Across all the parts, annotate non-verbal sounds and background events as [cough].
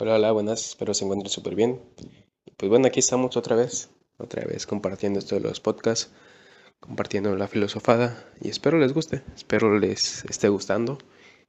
Hola, hola, buenas, espero se encuentren súper bien. Pues bueno, aquí estamos otra vez, otra vez compartiendo esto de los podcasts, compartiendo la filosofada y espero les guste, espero les esté gustando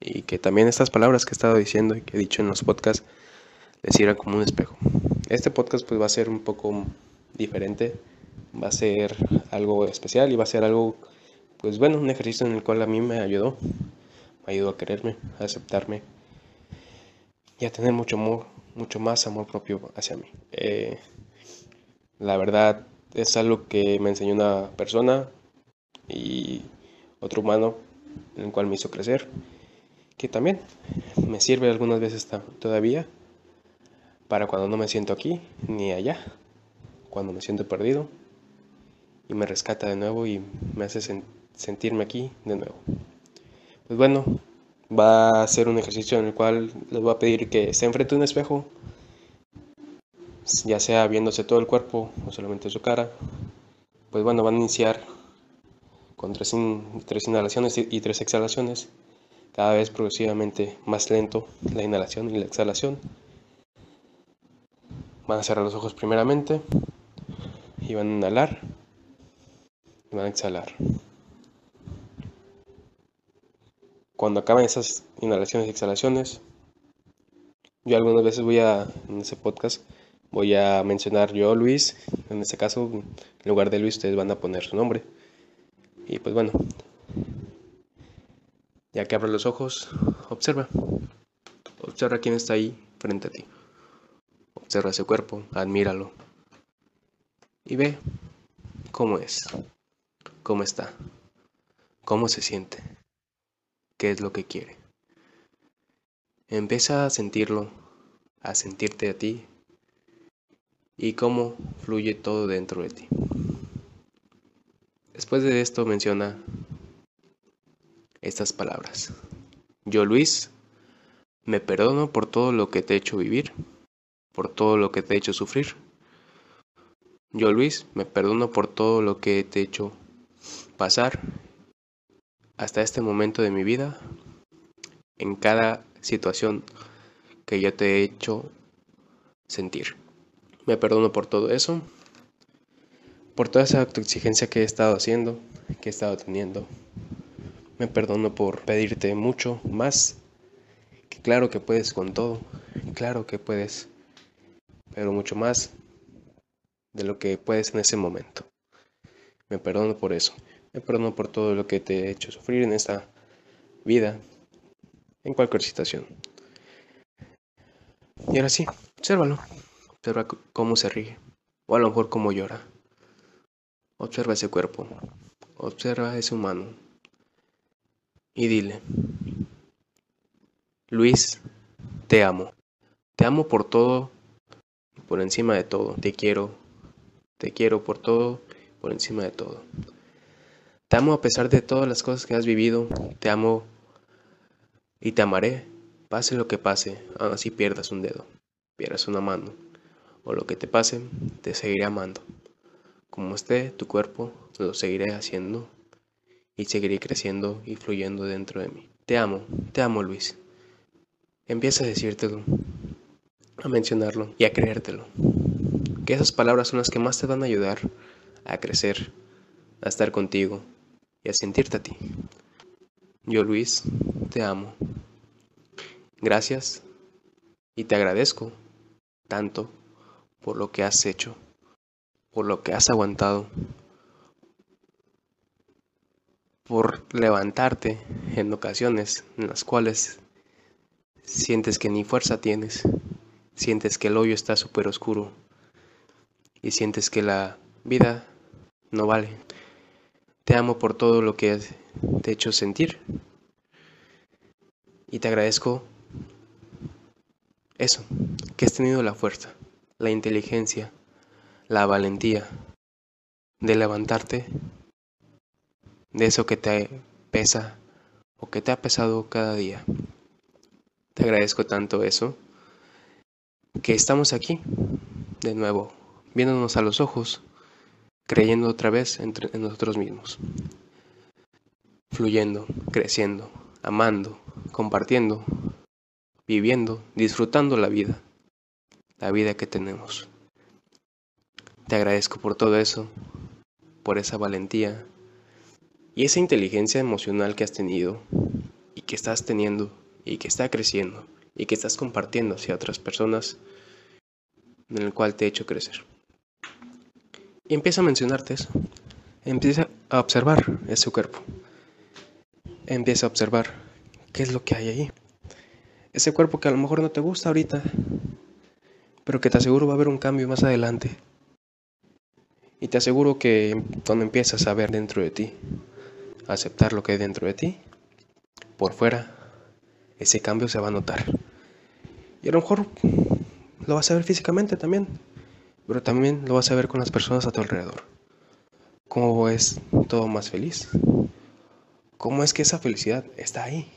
y que también estas palabras que he estado diciendo y que he dicho en los podcasts les sirvan como un espejo. Este podcast pues va a ser un poco diferente, va a ser algo especial y va a ser algo, pues bueno, un ejercicio en el cual a mí me ayudó, me ayudó a quererme, a aceptarme y a tener mucho amor, mucho más amor propio hacia mí. Eh, la verdad es algo que me enseñó una persona y otro humano en el cual me hizo crecer, que también me sirve algunas veces todavía para cuando no me siento aquí ni allá, cuando me siento perdido y me rescata de nuevo y me hace sentirme aquí de nuevo. Pues bueno, va a ser un ejercicio en el cual les voy a pedir que se enfrente a un espejo, ya sea viéndose todo el cuerpo o solamente su cara. Pues bueno, van a iniciar con tres, tres inhalaciones y tres exhalaciones, cada vez progresivamente más lento la inhalación y la exhalación. Van a cerrar los ojos primeramente y van a inhalar y van a exhalar. Cuando acaben esas inhalaciones y exhalaciones, yo algunas veces voy a, en ese podcast, voy a mencionar yo, Luis, en este caso, en lugar de Luis, ustedes van a poner su nombre. Y pues bueno, ya que abres los ojos, observa. Observa quién está ahí frente a ti. Observa ese cuerpo, admíralo. Y ve cómo es, cómo está, cómo se siente qué es lo que quiere. Empieza a sentirlo, a sentirte a ti y cómo fluye todo dentro de ti. Después de esto menciona estas palabras. Yo, Luis, me perdono por todo lo que te he hecho vivir, por todo lo que te he hecho sufrir. Yo, Luis, me perdono por todo lo que te he hecho pasar hasta este momento de mi vida, en cada situación que yo te he hecho sentir. Me perdono por todo eso, por toda esa autoexigencia que he estado haciendo, que he estado teniendo. Me perdono por pedirte mucho más, que claro que puedes con todo, claro que puedes, pero mucho más de lo que puedes en ese momento. Me perdono por eso. Me perdono por todo lo que te he hecho sufrir en esta vida, en cualquier situación. Y ahora sí, obsérvalo. Observa cómo se ríe, o a lo mejor cómo llora. Observa ese cuerpo, observa ese humano. Y dile, Luis, te amo. Te amo por todo por encima de todo. Te quiero, te quiero por todo, por encima de todo. Te amo a pesar de todas las cosas que has vivido. Te amo y te amaré, pase lo que pase, aun así pierdas un dedo, pierdas una mano, o lo que te pase, te seguiré amando. Como esté tu cuerpo, lo seguiré haciendo y seguiré creciendo y fluyendo dentro de mí. Te amo, te amo Luis. Empieza a decírtelo, a mencionarlo y a creértelo. Que esas palabras son las que más te van a ayudar a crecer, a estar contigo, y a sentirte a ti. Yo, Luis, te amo. Gracias y te agradezco tanto por lo que has hecho, por lo que has aguantado, por levantarte en ocasiones en las cuales sientes que ni fuerza tienes, sientes que el hoyo está súper oscuro y sientes que la vida no vale. Te amo por todo lo que te he hecho sentir. Y te agradezco eso, que has tenido la fuerza, la inteligencia, la valentía de levantarte de eso que te pesa o que te ha pesado cada día. Te agradezco tanto eso que estamos aquí de nuevo, viéndonos a los ojos creyendo otra vez entre, en nosotros mismos, fluyendo, creciendo, amando, compartiendo, viviendo, disfrutando la vida la vida que tenemos. Te agradezco por todo eso, por esa valentía y esa inteligencia emocional que has tenido y que estás teniendo y que está creciendo y que estás compartiendo hacia otras personas en el cual te he hecho crecer. Y empieza a mencionarte eso. Empieza a observar ese cuerpo. Empieza a observar qué es lo que hay ahí. Ese cuerpo que a lo mejor no te gusta ahorita, pero que te aseguro va a haber un cambio más adelante. Y te aseguro que cuando empiezas a ver dentro de ti, a aceptar lo que hay dentro de ti, por fuera, ese cambio se va a notar. Y a lo mejor lo vas a ver físicamente también, pero también lo vas a ver con las personas a tu alrededor. Cómo es todo más feliz. Cómo es que esa felicidad está ahí.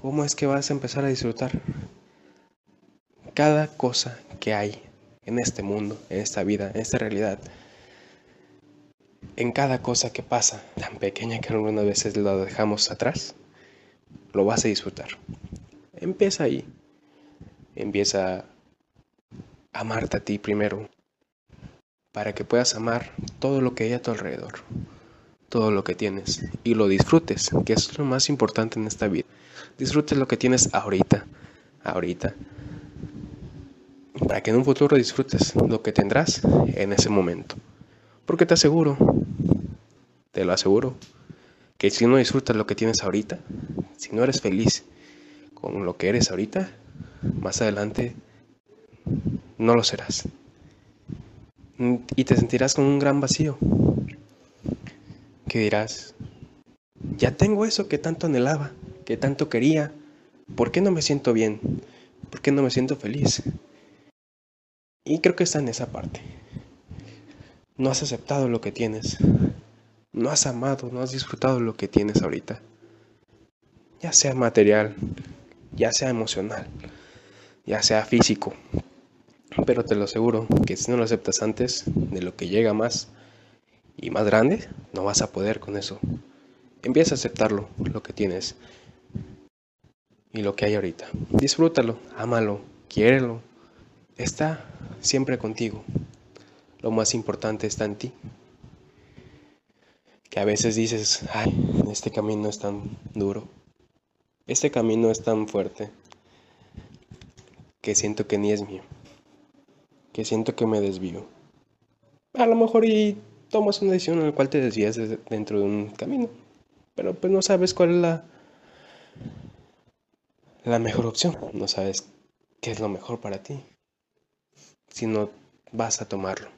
Cómo es que vas a empezar a disfrutar cada cosa que hay en este mundo, en esta vida, en esta realidad. En cada cosa que pasa, tan pequeña que algunas veces lo dejamos atrás, lo vas a disfrutar. Empieza ahí. Empieza amarte a ti primero, para que puedas amar todo lo que hay a tu alrededor, todo lo que tienes, y lo disfrutes, que es lo más importante en esta vida. Disfrutes lo que tienes ahorita, ahorita, para que en un futuro disfrutes lo que tendrás en ese momento. Porque te aseguro, te lo aseguro, que si no disfrutas lo que tienes ahorita, si no eres feliz con lo que eres ahorita, más adelante no lo serás. Y te sentirás con un gran vacío. Que dirás, ya tengo eso que tanto anhelaba, que tanto quería. ¿Por qué no me siento bien? ¿Por qué no me siento feliz? Y creo que está en esa parte. No has aceptado lo que tienes. No has amado, no has disfrutado lo que tienes ahorita. Ya sea material, ya sea emocional, ya sea físico, pero te lo aseguro que si no lo aceptas antes de lo que llega más y más grande, no vas a poder con eso. Empieza a aceptarlo, lo que tienes y lo que hay ahorita. Disfrútalo, ámalo, quiérelo. Está siempre contigo. Lo más importante está en ti. Que a veces dices, ay, este camino es tan duro. Este camino es tan fuerte que siento que ni es mío que siento que me desvío. A lo mejor y tomas una decisión en la cual te desvías dentro de un camino, pero pues no sabes cuál es la, la mejor opción, no sabes qué es lo mejor para ti, si no vas a tomarlo.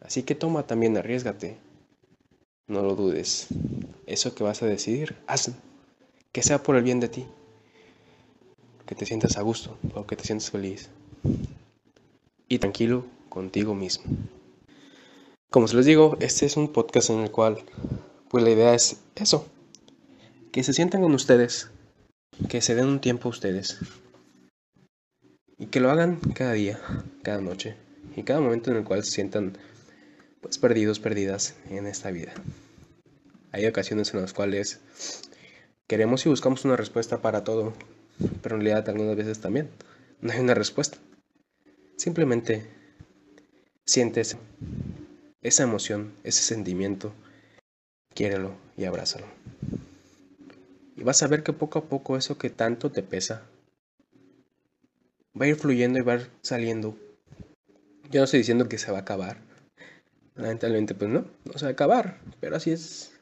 Así que toma también, arriesgate, no lo dudes. Eso que vas a decidir, hazlo, que sea por el bien de ti, que te sientas a gusto o que te sientas feliz y tranquilo contigo mismo. Como se les digo, este es un podcast en el cual, pues la idea es eso, que se sientan con ustedes, que se den un tiempo a ustedes y que lo hagan cada día, cada noche y cada momento en el cual se sientan pues perdidos, perdidas en esta vida. Hay ocasiones en las cuales queremos y buscamos una respuesta para todo, pero en realidad algunas veces también no hay una respuesta. Simplemente sientes esa emoción, ese sentimiento, quiérelo y abrázalo. Y vas a ver que poco a poco eso que tanto te pesa va a ir fluyendo y va a ir saliendo. Yo no estoy diciendo que se va a acabar. Lamentablemente, pues no, no se va a acabar. Pero así es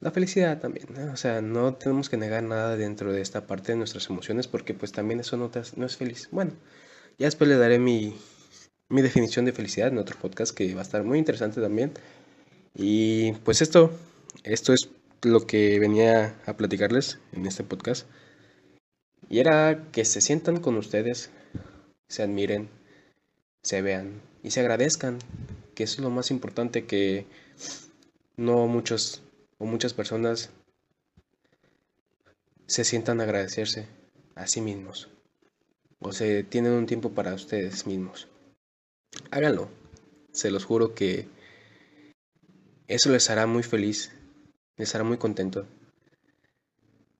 la felicidad también. O sea, no tenemos que negar nada dentro de esta parte de nuestras emociones porque pues también eso no, no es feliz. Bueno, ya después le daré mi, definición de felicidad en otro podcast que va a estar muy interesante también. Y pues esto, esto es lo que venía a platicarles en este podcast. Y era que se sientan con ustedes, se admiren, se vean y se agradezcan, que eso es lo más importante que no muchos o muchas personas se sientan agradecerse a sí mismos o se tienen un tiempo para ustedes mismos. Háganlo. Se los juro que eso les hará muy feliz, les hará muy contento.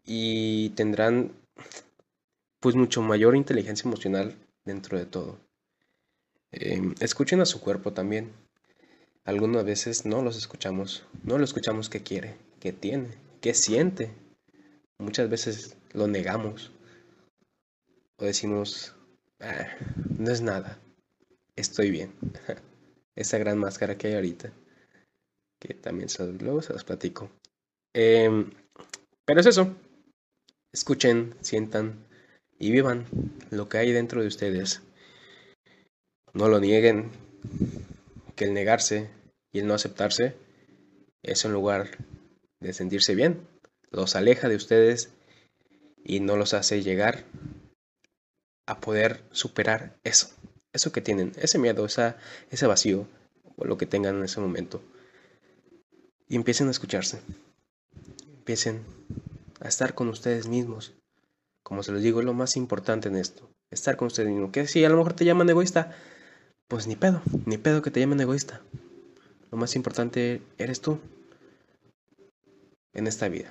Y tendrán pues mucho mayor inteligencia emocional dentro de todo. Em, escuchen a su cuerpo también. Algunas veces no los escuchamos, no lo escuchamos qué quiere, qué tiene, qué siente. Muchas veces lo negamos o decimos, ah, no es nada, estoy bien. [laughs] Esa gran máscara que hay ahorita, que también luego se los platico. Em, pero es eso, escuchen, sientan y vivan lo que hay dentro de ustedes. No lo nieguen, que el negarse y el no aceptarse es un lugar de sentirse bien, los aleja de ustedes y no los hace llegar a poder superar eso, eso que tienen, ese miedo, esa, ese vacío o lo que tengan en ese momento. Y empiecen a escucharse, empiecen a estar con ustedes mismos. Como se los digo, es lo más importante en esto, estar con ustedes mismos. Que si a lo mejor te llaman egoísta, pues ni pedo, ni pedo que te llamen egoísta. Lo más importante eres tú en esta vida.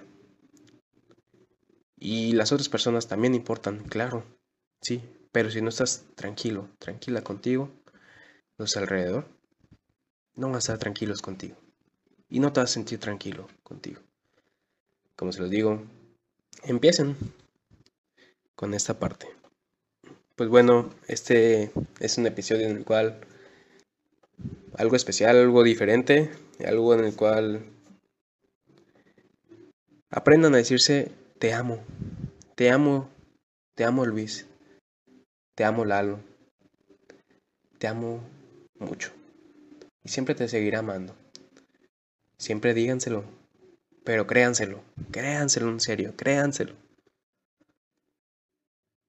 Y las otras personas también importan, claro, sí, pero si no estás tranquilo, tranquila contigo, los alrededor no van a estar tranquilos contigo. Y no te vas a sentir tranquilo contigo. Como se los digo, empiecen con esta parte. Pues bueno, este es un episodio en el cual algo especial, algo diferente, algo en el cual aprendan a decirse te amo, te amo, te amo Luis, te amo Lalo, te amo mucho y siempre te seguiré amando. Siempre díganselo, pero créanselo, créanselo en serio, créanselo.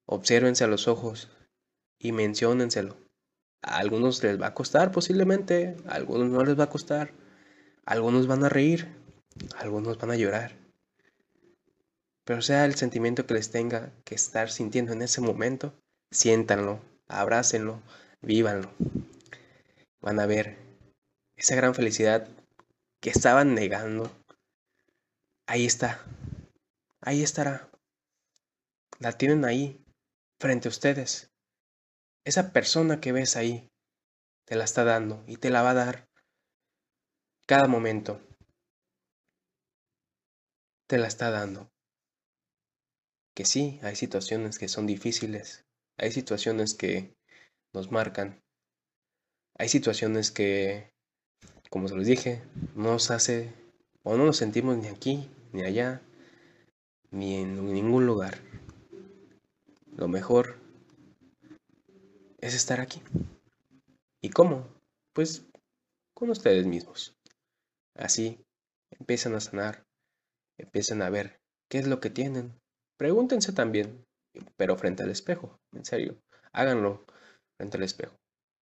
Obsérvense a los ojos y menciónenselo. A algunos les va a costar posiblemente, a algunos no les va a costar, algunos van a reír, algunos van a llorar. Pero sea el sentimiento que les tenga que estar sintiendo en ese momento, siéntanlo, abrácenlo, vívanlo. Van a ver esa gran felicidad que estaban negando. Ahí está, ahí estará. La tienen ahí, frente a ustedes. Esa persona que ves ahí te la está dando y te la va a dar cada momento. Te la está dando. Que sí, hay situaciones que son difíciles, hay situaciones que nos marcan, hay situaciones que, como se los dije, no nos hace o no nos sentimos ni aquí, ni allá, ni en ningún lugar. Lo mejor es estar aquí. ¿Y cómo? Pues con ustedes mismos. Así empiezan a sanar, empiezan a ver qué es lo que tienen. Pregúntense también, pero frente al espejo, en serio, háganlo frente al espejo.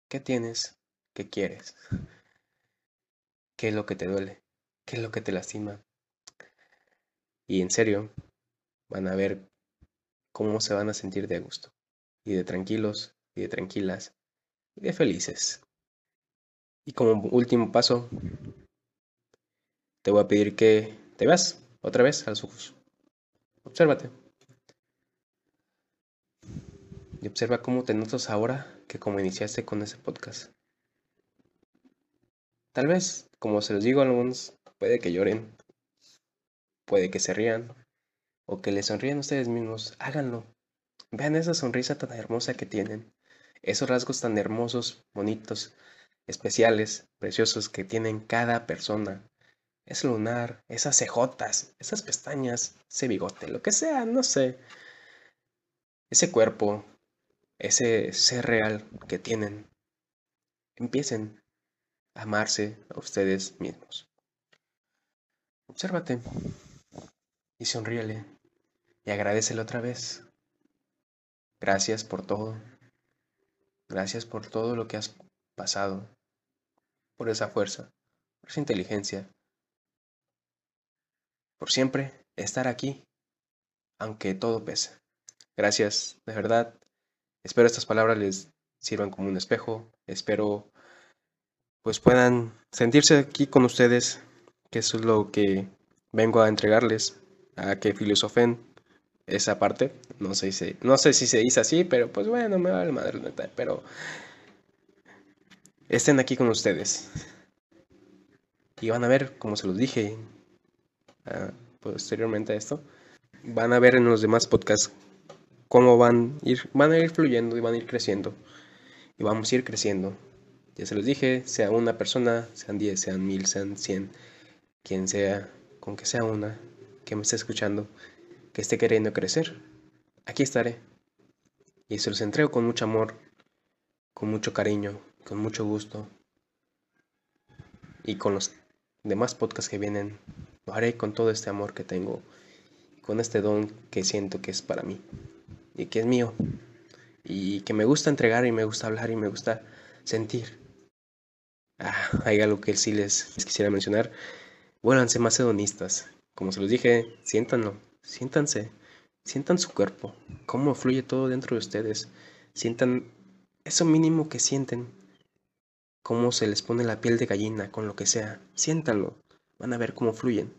¿Qué tienes? ¿Qué quieres? ¿Qué es lo que te duele? ¿Qué es lo que te lastima? Y en serio, van a ver cómo se van a sentir de gusto, y de tranquilos, y de tranquilas, y de felices. Y como último paso, te voy a pedir que te veas otra vez a los ojos. Obsérvate. Observa cómo te notas ahora que como iniciaste con ese podcast. Tal vez, como se los digo a algunos, puede que lloren, puede que se rían, o que les sonríen ustedes mismos, háganlo. Vean esa sonrisa tan hermosa que tienen, esos rasgos tan hermosos, bonitos, especiales, preciosos que tienen cada persona. Ese lunar, esas cejotas, esas pestañas, ese bigote, lo que sea, no sé. Ese cuerpo, ese ser real que tienen. Empiecen a amarse a ustedes mismos. Obsérvate y sonríele y agradecele otra vez. Gracias por todo. Gracias por todo lo que has pasado, por esa fuerza, por esa inteligencia, por siempre estar aquí, aunque todo pese. Gracias, de verdad. Espero estas palabras les sirvan como un espejo. Espero pues puedan sentirse aquí con ustedes, que eso es lo que vengo a entregarles a que filosofen, esa parte. No sé, si, no sé si se dice así, pero pues bueno, me vale madre neta. Pero estén aquí con ustedes. Y van a ver, como se los dije uh, posteriormente a esto, van a ver en los demás podcasts cómo van, ir, van a ir fluyendo y van a ir creciendo. Y vamos a ir creciendo. Ya se los dije, sea una persona, sean 10, sean mil, sean 100, quien sea, con que sea una que me esté escuchando, que esté queriendo crecer, aquí estaré. Y se los entrego con mucho amor, con mucho cariño, con mucho gusto. Y con los demás podcasts que vienen, lo haré con todo este amor que tengo, con este don que siento que es para mí y que es mío. Y que me gusta entregar y me gusta hablar y me gusta sentir. Ah, hay algo que sí les, quisiera mencionar. Vuélvanse más hedonistas. Como se los dije, siéntanlo, siéntanse, sientan su cuerpo, cómo fluye todo dentro de ustedes. Sientan eso mínimo que sienten, cómo se les pone la piel de gallina con lo que sea. Siéntanlo, van a ver cómo fluyen.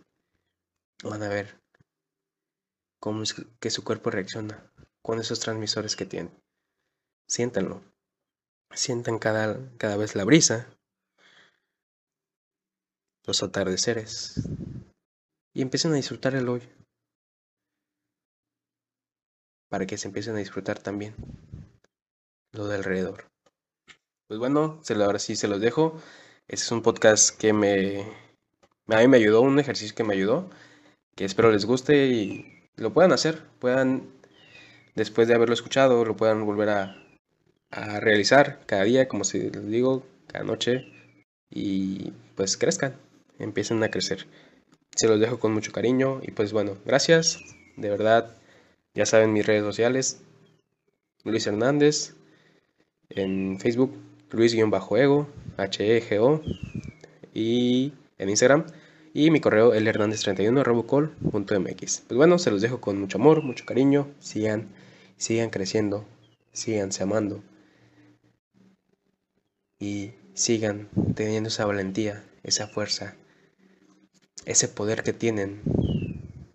Van a ver cómo es que su cuerpo reacciona con esos transmisores que tiene. Siéntanlo. Sientan cada, cada vez la brisa, los atardeceres y empiecen a disfrutar el hoy para que se empiecen a disfrutar también lo de alrededor. Pues bueno, ahora sí se los dejo. Este es un podcast que me a mí me ayudó, un ejercicio que me ayudó, que espero les guste y lo puedan hacer, puedan después de haberlo escuchado, lo puedan volver a, a realizar cada día, como si les digo, cada noche y pues crezcan empiecen a crecer. Se los dejo con mucho cariño y pues bueno, gracias. De verdad, ya saben mis redes sociales. Luis Hernández en Facebook, Luis-Ego, H-E-G-O y en Instagram y mi correo lhernández31 robocall.mx. Pues bueno, se los dejo con mucho amor, mucho cariño. Sigan, sigan creciendo, síganse amando y sigan teniendo esa valentía, esa fuerza ese poder que tienen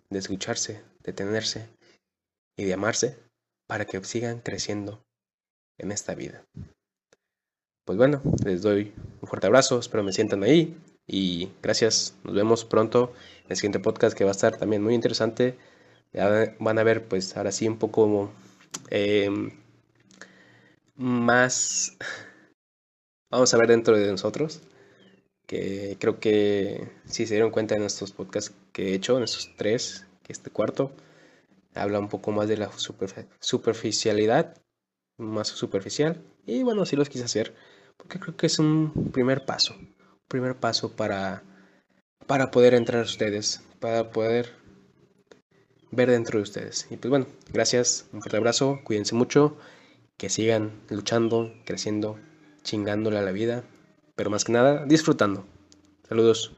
de escucharse, de tenerse y de amarse para que sigan creciendo en esta vida. Pues bueno, les doy un fuerte abrazo, espero me sientan ahí y gracias, nos vemos pronto en el siguiente podcast que va a estar también muy interesante. van a ver pues ahora sí un poco em, más, vamos a ver dentro de nosotros que creo que si se dieron cuenta en estos podcasts que he hecho, en estos tres, que este cuarto, habla un poco más de la superficialidad, más superficial, y bueno, sí los quise hacer, porque creo que es un primer paso, un primer paso para, para poder entrar a ustedes, para poder ver dentro de ustedes. Y pues bueno, gracias, un fuerte abrazo, cuídense mucho, que sigan luchando, creciendo, chingándole a la vida pero más que nada disfrutando. Saludos.